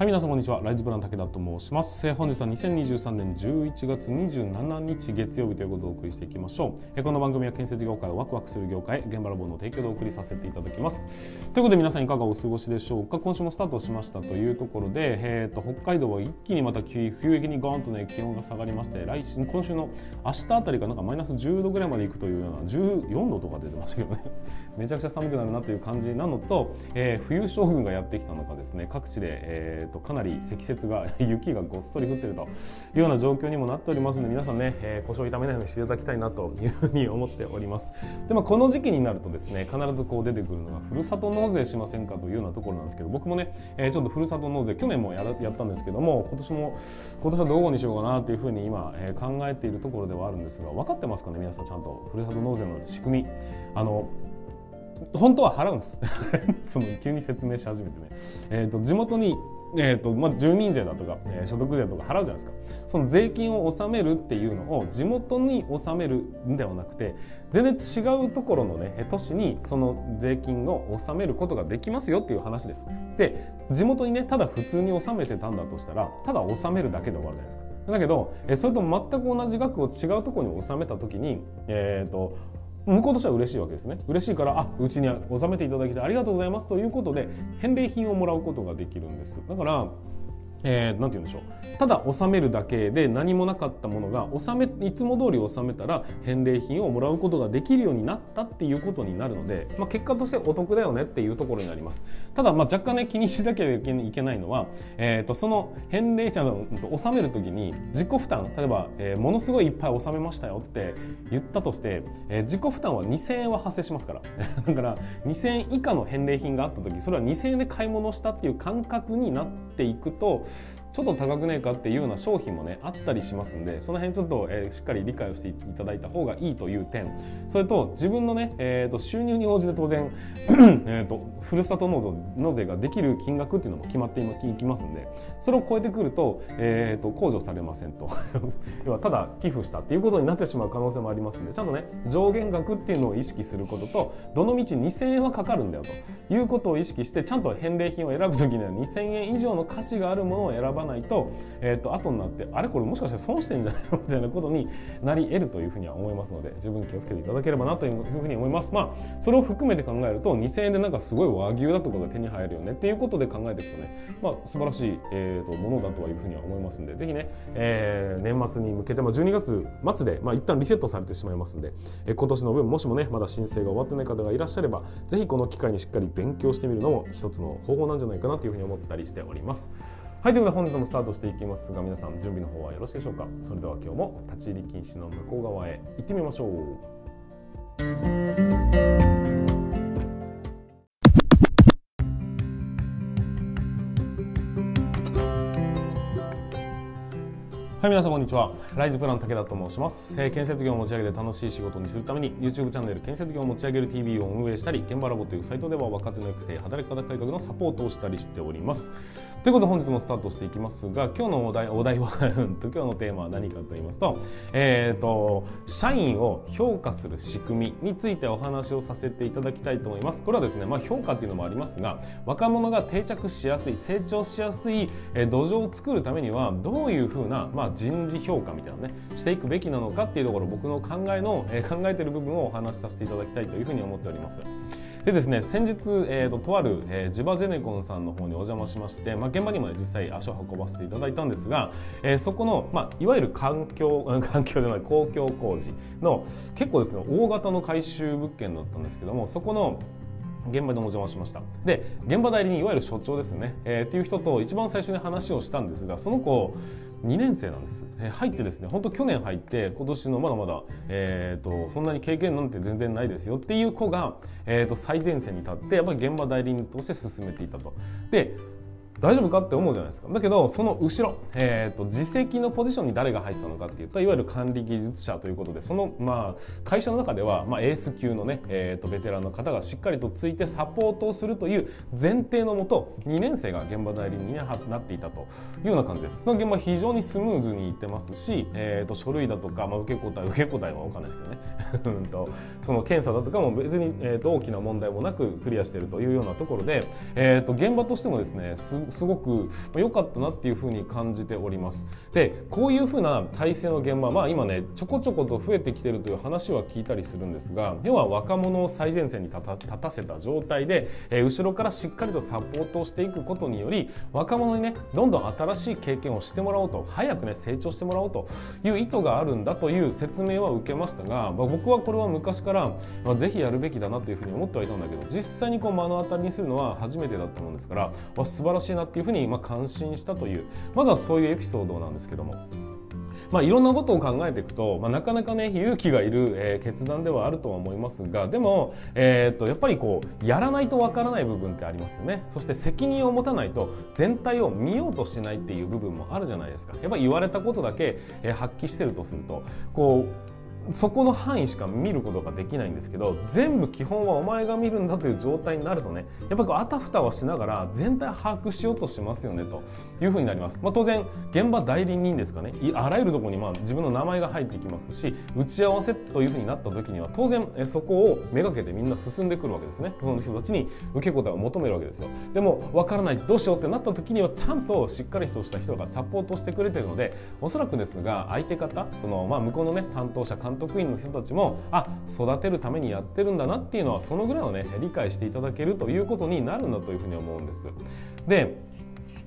はい皆さんこんにちは。ライズプラン武田と申します、えー本日は2023年11月27日月曜日ということでお送りしていきましょう、えーこの番組は建設業界をワクワクする業界現場ラボの提供でお送りさせていただきます。ということで皆さんいかがお過ごしでしょうか。今週もスタートしましたというところで、えー、と北海道は一気にまた急冬域にガーンとね気温が下がりまして来週今週の明日あたりがなんかマイナス10度ぐらいまでいくというような14度とか出てましたけどね。めちゃくちゃ寒くなるなという感じなのと、えー冬将軍がやってきたのかですね各地で、えー、とかなり積雪が 雪がごっそり降っているというような状況にもなっておりますので皆さんね、えー、腰を痛めないようにしていただきたいなというふうに思っております。で、まあ、この時期になるとですね必ずこう出てくるのがふるさと納税しませんかというようなところなんですけど僕もね、えーちょっとふるさと納税去年もややったんですけども今年も今年はどこにしようかなというふうに今、えー考えているところではあるんですが分かってますかね皆さんちゃんとふるさと納税の仕組み。あの本当は払うんです。その急に説明し始めてね、えー、と地元に、えーとまあ、住民税だとか、えー所得税とか払うじゃないですか。その税金を納めるっていうのを地元に納めるんではなくて全然違うところのね都市にその税金を納めることができますよっていう話です。で地元にねただ普通に納めてたんだとしたらただ納めるだけで終わるじゃないですか。だけどそれと全く同じ額を違うところに納めた時にえっ、と向こうとしては嬉しいわけですね。嬉しいからあうちに納めていただきたいありがとうございますということで返礼品をもらうことができるんです。だからえー、なんて言うんでしょう。ただ納めるだけで何もなかったものが納めいつも通り納めたら返礼品をもらうことができるようになったっていうことになるので、まあ、結果としてお得だよねっていうところになります。ただまあ若干ね気にしなきゃいけないのは、えー、とその返礼者の納める時に自己負担例えば、えーものすごいいっぱい納めましたよって言ったとして、えー自己負担は2000円は発生しますから。だから2000円以下の返礼品があった時それは2000円で買い物したっていう感覚になっていくとちょっと高くねえかっていうような商品もねあったりしますんでその辺ちょっと、えーしっかり理解をしていただいた方がいいという点。それと自分のね、えー、と収入に応じて当然 えっとふるさと納税ができる金額っていうのも決まっていきますんでそれを超えてくると,、えー、と控除されませんと。要はただ寄付したっていうことになってしまう可能性もありますんでちゃんとね上限額っていうのを意識することとどのみち2000円はかかるんだよと。いうことを意識してちゃんと返礼品を選ぶ時には2000円以上の価値があるものを選ばないと,、えー、と後になってあれこれもしかして損してんじゃないの？みたいなことになり得るというふうには思いますので十分気をつけていただければなというふうに思います。まあそれを含めて考えると2000円でなんかすごい和牛だとかが手に入るよねっていうことで考えていくとね、まあ、素晴らしい、えー、とものだとはいうふうには思いますんでぜひね、えー年末に向けて、まあ、12月末で、まあ、一旦リセットされてしまいますんで、えー今年の分もしもねまだ申請が終わってない方がいらっしゃればぜひこの機会にしっかり勉強してみるのも一つの方法なんじゃないかなというふうに思ったりしております。はい、ということで本日もスタートしていきますが皆さん準備の方はよろしいでしょうか？それでは今日も立ち入り禁止の向こう側へ行ってみましょう。はい、皆さんこんにちは。ライズプラン武田と申します。えー建設業を持ち上げて楽しい仕事にするために YouTube チャンネル建設業を持ち上げる TV を運営したり、現場ラボというサイトでは若手の育成、働き方改革のサポートをしたりしております。ということで本日もスタートしていきますが、今日のお題お題は 今日のテーマは何かと言いますと、えー、と社員を評価する仕組みについてお話をさせていただきたいと思います。これはですね、まあ評価っていうのもありますが、若者が定着しやすい、成長しやすい土壌を作るためにはどういうふうなまあ人事評価みたいなねしていくべきなのかっていうところ僕の考えの、考えている部分をお話しさせていただきたいというふうに思っております。でですね先日、えーととある、えージバゼネコンさんの方にお邪魔しまして、まあ、現場にも、ね、実際足を運ばせていただいたんですが、えーそこの、まあ、いわゆる環境 環境じゃない公共工事の結構ですね大型の改修物件だったんですけどもそこの現場でお邪魔しました。で現場代理人いわゆる所長ですね、えーっていう人と一番最初に話をしたんですがその子2年生なんです、えー入ってですね本当去年入って今年のまだまだ、えー、とそんなに経験なんて全然ないですよ。っていう子が、えー、と最前線に立ってやっぱり現場代理人として進めていたと。で大丈夫かって思うじゃないですか。だけどその後ろ、えー、と自責のポジションに誰が入ってたのかっていったいわゆる管理技術者ということでその、まあ、会社の中では、まあ、エース級のね、えー、とベテランの方がしっかりとついてサポートをするという前提のもと2年生が現場代理人になっていたというような感じです。その現場非常にスムーズにいってますし、えー、と書類だとか、まあ、受け答え受け答えは分かんないですけどね。うんとその検査だとかも別に、えー、と大きな問題もなくクリアしているというようなところで、えー、と現場としてもですねすすごく良かったなっていうふうに感じております。でこういうふうな体制の現場まあ今ねちょこちょこと増えてきてるという話は聞いたりするんですが要は若者を最前線に立たせた状態で、えー、後ろからしっかりとサポートをしていくことにより若者にねどんどん新しい経験をしてもらおうと早くね成長してもらおうという意図があるんだという説明は受けましたが、まあ、僕はこれは昔から、まあ、ぜひやるべきだなというふうに思ってはいたんだけど実際にこう目の当たりにするのは初めてだったもんですから素晴らしいなっていうふうにま感心したというまずはそういうエピソードなんですけども。まあ、いろんなことを考えていくと、まあ、なかなかね勇気がいる、えー、決断ではあるとは思いますがでも、えー、っとやっぱりこうやらないとわからない部分ってありますよねそして責任を持たないと全体を見ようとしないっていう部分もあるじゃないですかやっぱり言われたことだけ、えー、発揮してるとするとこうそこの範囲しか見ることができないんですけど全部基本はお前が見るんだという状態になるとねやっぱりあたふたはしながら全体把握しようとしますよねというふうになります、まあ、当然現場代理人ですかね。あらゆるところにまあ自分の名前が入ってきますし打ち合わせというふうになった時には当然そこをめがけてみんな進んでくるわけですね。その人たちに受け答えを求めるわけですよ。でも分からないどうしようってなった時にはちゃんとしっかりとした人がサポートしてくれてるのでおそらくですが相手方そのまあ向こうのね担当者監督員の人たちもあ育てるためにやってるんだなっていうのはそのぐらいをね理解していただけるということになるんだというふうに思うんです。で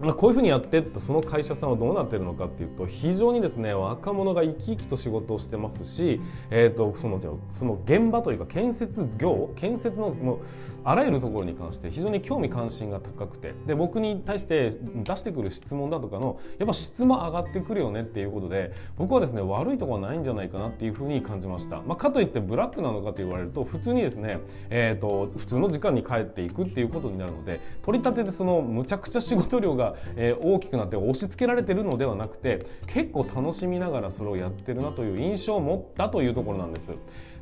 まあ、こういうふうにやってその会社さんはどうなってるのかっていうと非常にですね若者が生き生きと仕事をしてますし、えーと、そのその現場というか建設業建設のもうあらゆるところに関して非常に興味関心が高くてで僕に対して出してくる質問だとかのやっぱ質も上がってくるよねっていうことで僕はですね悪いところはないんじゃないかなっていうふうに感じました、まあ、かといってブラックなのかと言われると普通にですね、えーと普通の時間に帰っていくっていうことになるので取り立てでそのむちゃくちゃ仕事量がえー、大きくなって押し付けられてるのではなくて結構楽しみながらそれをやってるなという印象を持ったというところなんです。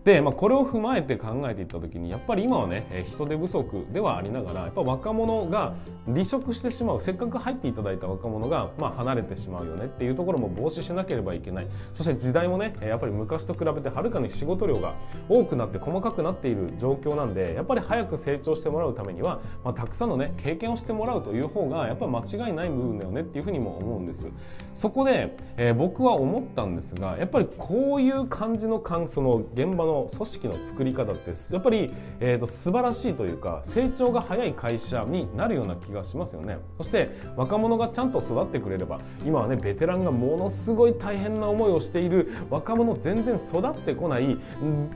で、まあ、これを踏まえて考えていった時にやっぱり今はね人手不足ではありながらやっぱ若者が離職してしまうせっかく入っていただいた若者が、まあ、離れてしまうよねっていうところも防止しなければいけない。そして時代もねやっぱり昔と比べてはるかに仕事量が多くなって細かくなっている状況なんでやっぱり早く成長してもらうためには、まあ、たくさんのね経験をしてもらうという方がやっぱ間違いない部分だよねっていうふうにも思うんです。そこで、えー、僕は思ったんですがやっぱりこういう感じのその現場の組織の作り方ってやっぱり、えーと、素晴らしいというか成長が早い会社になるような気がしますよね。そして若者がちゃんと育ってくれれば今はねベテランがものすごい大変な思いをしている若者全然育ってこない延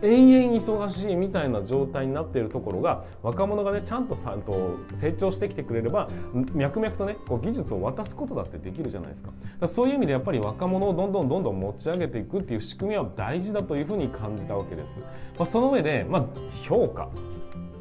々忙しいみたいな状態になっているところが若者がねちゃんとさんと成長してきてくれれば脈々とねこう技術を渡すことだってできるじゃないですか。かそういう意味でやっぱり若者をどんどんどんどん持ち上げていくっていう仕組みは大事だというふうに感じたわけです、まあ、その上で、まあ、評価。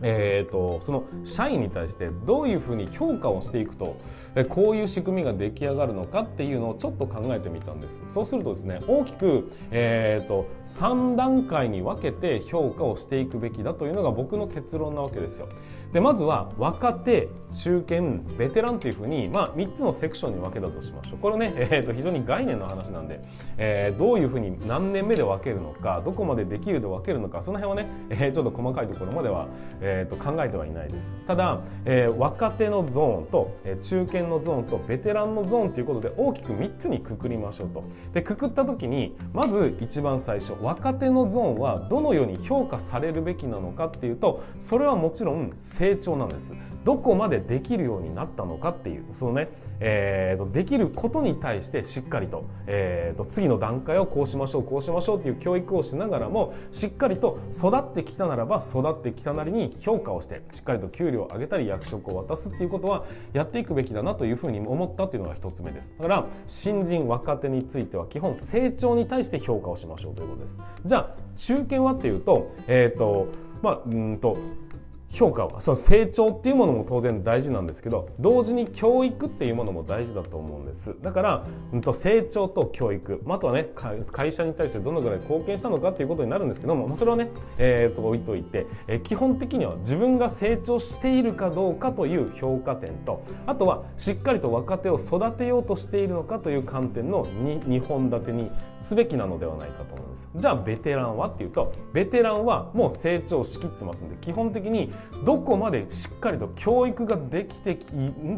えーと、その社員に対してどういうふうに評価をしていくとこういう仕組みが出来上がるのかっていうのをちょっと考えてみたんです。そうするとですね大きく、えー、と3段階に分けて評価をしていくべきだというのが僕の結論なわけですよ。でまずは若手中堅ベテランというふうに、まあ、3つのセクションに分けたとしましょう。これね、えー、と非常に概念の話なんで、えー、どういうふうに何年目で分けるのかどこまでできるで分けるのかその辺はね、えー、ちょっと細かいところまでは、えー、と考えてはいないです。ただ、えー、若手のゾーンと、え、中堅のゾーンとベテランのゾーンということで大きく3つにくくりましょうと。でくくった時にまず一番最初若手のゾーンはどのように評価されるべきなのかっていうとそれはもちろん成長なんです。どこまでできるようになったのかっていうそのね、えーと、できることに対してしっかりと,、えーと、次の段階をこうしましょうこうしましょうっていう教育をしながらもしっかりと育ってきたならば育ってきたなりに評価をしてしっかりと給料を上げたり役職を渡すっていうことはやっていくべきだなというふうに思ったっていうのが一つ目です。だから新人若手については基本成長に対して評価をしましょうということです。じゃあ中堅はっていうとえっ、ー、とまあうんと評価は。その成長っていうものも当然大事なんですけど同時に教育っていうものも大事だと思うんです。だから、うん、と成長と教育。あとはね会社に対してどのぐらい貢献したのかっていうことになるんですけどもそれはね、えー、と置いといて、えー、基本的には自分が成長しているかどうかという評価点とあとはしっかりと若手を育てようとしているのかという観点の 2, 2本立てにすべきなのではないかと思うんです。じゃあベテランはっていうとベテランはもう成長しきってますんで基本的にどこまでしっかりと教育ができてき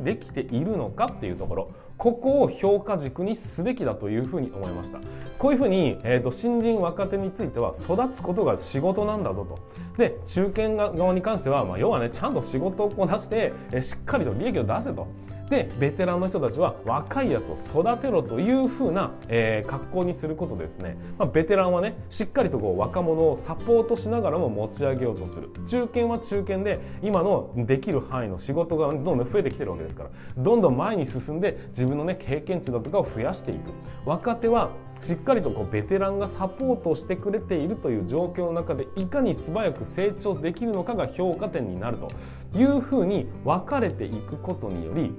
できているのかっていうところ。ここを評価軸にすべきだというふうに思いました。こういうふうに、えーと、新人若手については育つことが仕事なんだぞと。で中堅側に関しては、まあ、要はねちゃんと仕事をこなして、えー、しっかりと利益を出せと。でベテランの人たちは若いやつを育てろというふうな、えー、格好にすることですね、まあ、ベテランはねしっかりとこう若者をサポートしながらも持ち上げようとする。中堅は中堅で今のできる範囲の仕事がどんどん増えてきてるわけですから。どんどん前に進んで自分分のね経験値だとかを増やしていく。若手はしっかりとこうベテランがサポートしてくれているという状況の中でいかに素早く成長できるのかが評価点になるというふうに分かれていくことにより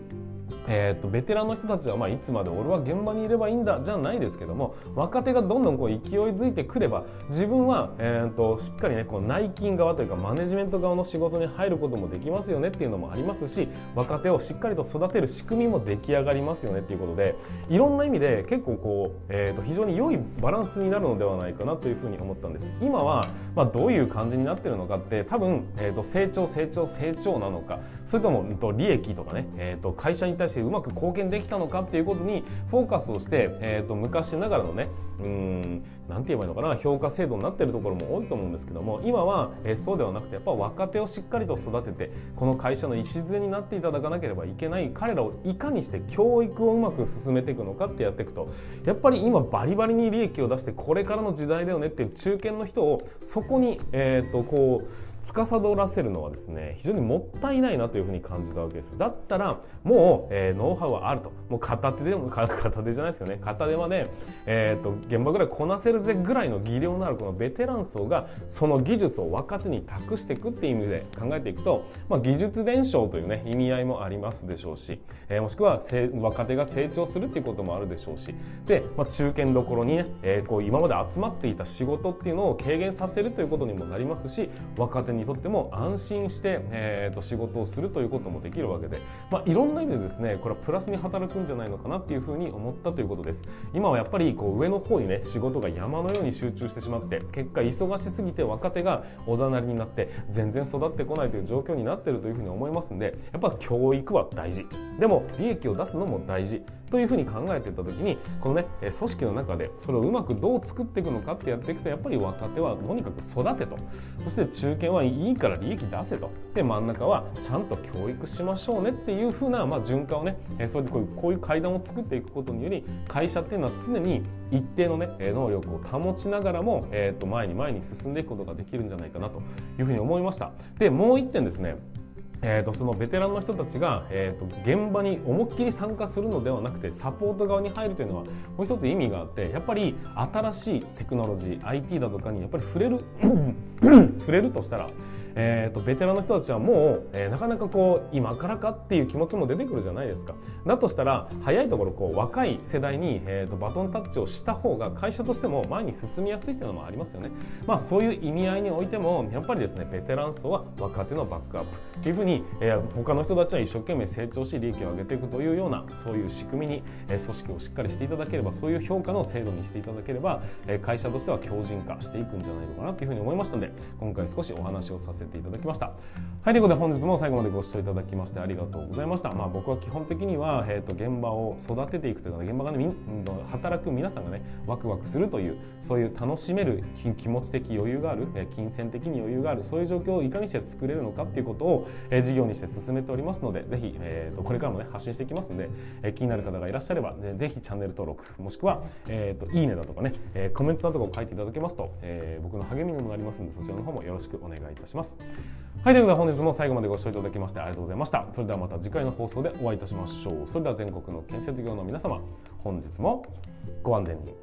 えーと、ベテランの人たちは、まあ、いつまで俺は現場にいればいいんだじゃないですけども若手がどんどんこう勢いづいてくれば自分は、えーと、しっかりねこう内勤側というかマネジメント側の仕事に入ることもできますよねっていうのもありますし若手をしっかりと育てる仕組みも出来上がりますよねっていうことでいろんな意味で結構こう、えーと、非常に良いバランスになるのではないかなというふうに思ったんです。今は、まあ、どういう感じになってるのかって多分、えー、と成長成長成長なのかそれとも、と利益とかね、えー、と会社に対してうまく貢献できたのかっていうことにフォーカスをして、えー、と昔ながらのねうんなんて言えばいいのかな評価制度になってるところも多いと思うんですけども今は、えー、そうではなくてやっぱ若手をしっかりと育ててこの会社の礎になっていただかなければいけない彼らをいかにして教育をうまく進めていくのかってやっていくとやっぱり今バリバリに利益を出してこれからの時代だよねっていう中堅の人をそこに、えー、とこう司らせるのはですね非常にもったいないなというふうに感じたわけです。だったらもう、えー、ノウハウはあると。もう片手でも片手じゃないですよね。片手まで、えーと、現場ぐらいこなせるぜぐらいの技量のあるこのベテラン層がその技術を若手に託していくっていう意味で考えていくと、まあ、技術伝承というね意味合いもありますでしょうし、えー、もしくは若手が成長するっていうこともあるでしょうしで、まあ、中堅どころにね、えー、こう今まで集まっていた仕事っていうのを軽減させるということにもなりますし若手にとっても安心して、えー、と仕事をするということもできるわけで、まあ、いろんな意味でですですねこれはプラスに働くんじゃないのかなっていうふうに思ったということです。今はやっぱりこう上の方にね仕事が山のように集中してしまって結果忙しすぎて若手がおざなりになって全然育ってこないという状況になってるというふうに思いますんでやっぱ教育は大事。でも利益を出すのも大事。というふうに考えていった時にこのね組織の中でそれをうまくどう作っていくのかってやっていくとやっぱり若手はとにかく育てと。そして中堅はいいから利益出せと。で真ん中はちゃんと教育しましょうねっていうふうな、まあ、循環をねそうやってこういうこういう階段を作っていくことにより会社っていうのは常に一定のね能力を保ちながらも、えー、と前に前に進んでいくことができるんじゃないかなというふうに思いました。でもう一点ですね。えーと、そのベテランの人たちが、えーと、現場に思いっきり参加するのではなくてサポート側に入るというのはもう一つ意味があってやっぱり新しいテクノロジー IT だとかにやっぱり触れる 触れるとしたらえーと、ベテランの人たちはもう、えー、なかなかこう今からかっていう気持ちも出てくるじゃないですか。だとしたら早いところこう若い世代に、えーと、バトンタッチをした方が会社としても前に進みやすいっていうのもありますよね。まあそういう意味合いにおいてもやっぱりですねベテラン層は若手のバックアップっていうふうに、えー、他の人たちは一生懸命成長し利益を上げていくというようなそういう仕組みに、えー、組織をしっかりしていただければそういう評価の制度にしていただければ、えー、会社としては強靭化していくんじゃないのかなというふうに思いましたので今回少しお話をさせてていただきましたはい、ということで本日も最後までご視聴いただきましてありがとうございました。まあ僕は基本的には、えーと、現場を育てていくというか、現場がね、働く皆さんがね、ワクワクするという、そういう楽しめる気持ち的余裕がある、え金銭的に余裕がある、そういう状況をいかにして作れるのかっていうことを、えー、事業にして進めておりますので、ぜひ、えーと、これからもね、発信していきますので、え、気になる方がいらっしゃれば、ねぜひチャンネル登録、もしくは、えーと、いいねだとかね、え、コメントだとか書いていただけますと、えー、僕の励みにもなりますので、そちらの方もよろしくお願いいたします。はい、ということで本日も最後までご視聴いただきましてありがとうございました。それではまた次回の放送でお会いいたしましょう。それでは全国の建設業の皆様、本日もご安全に。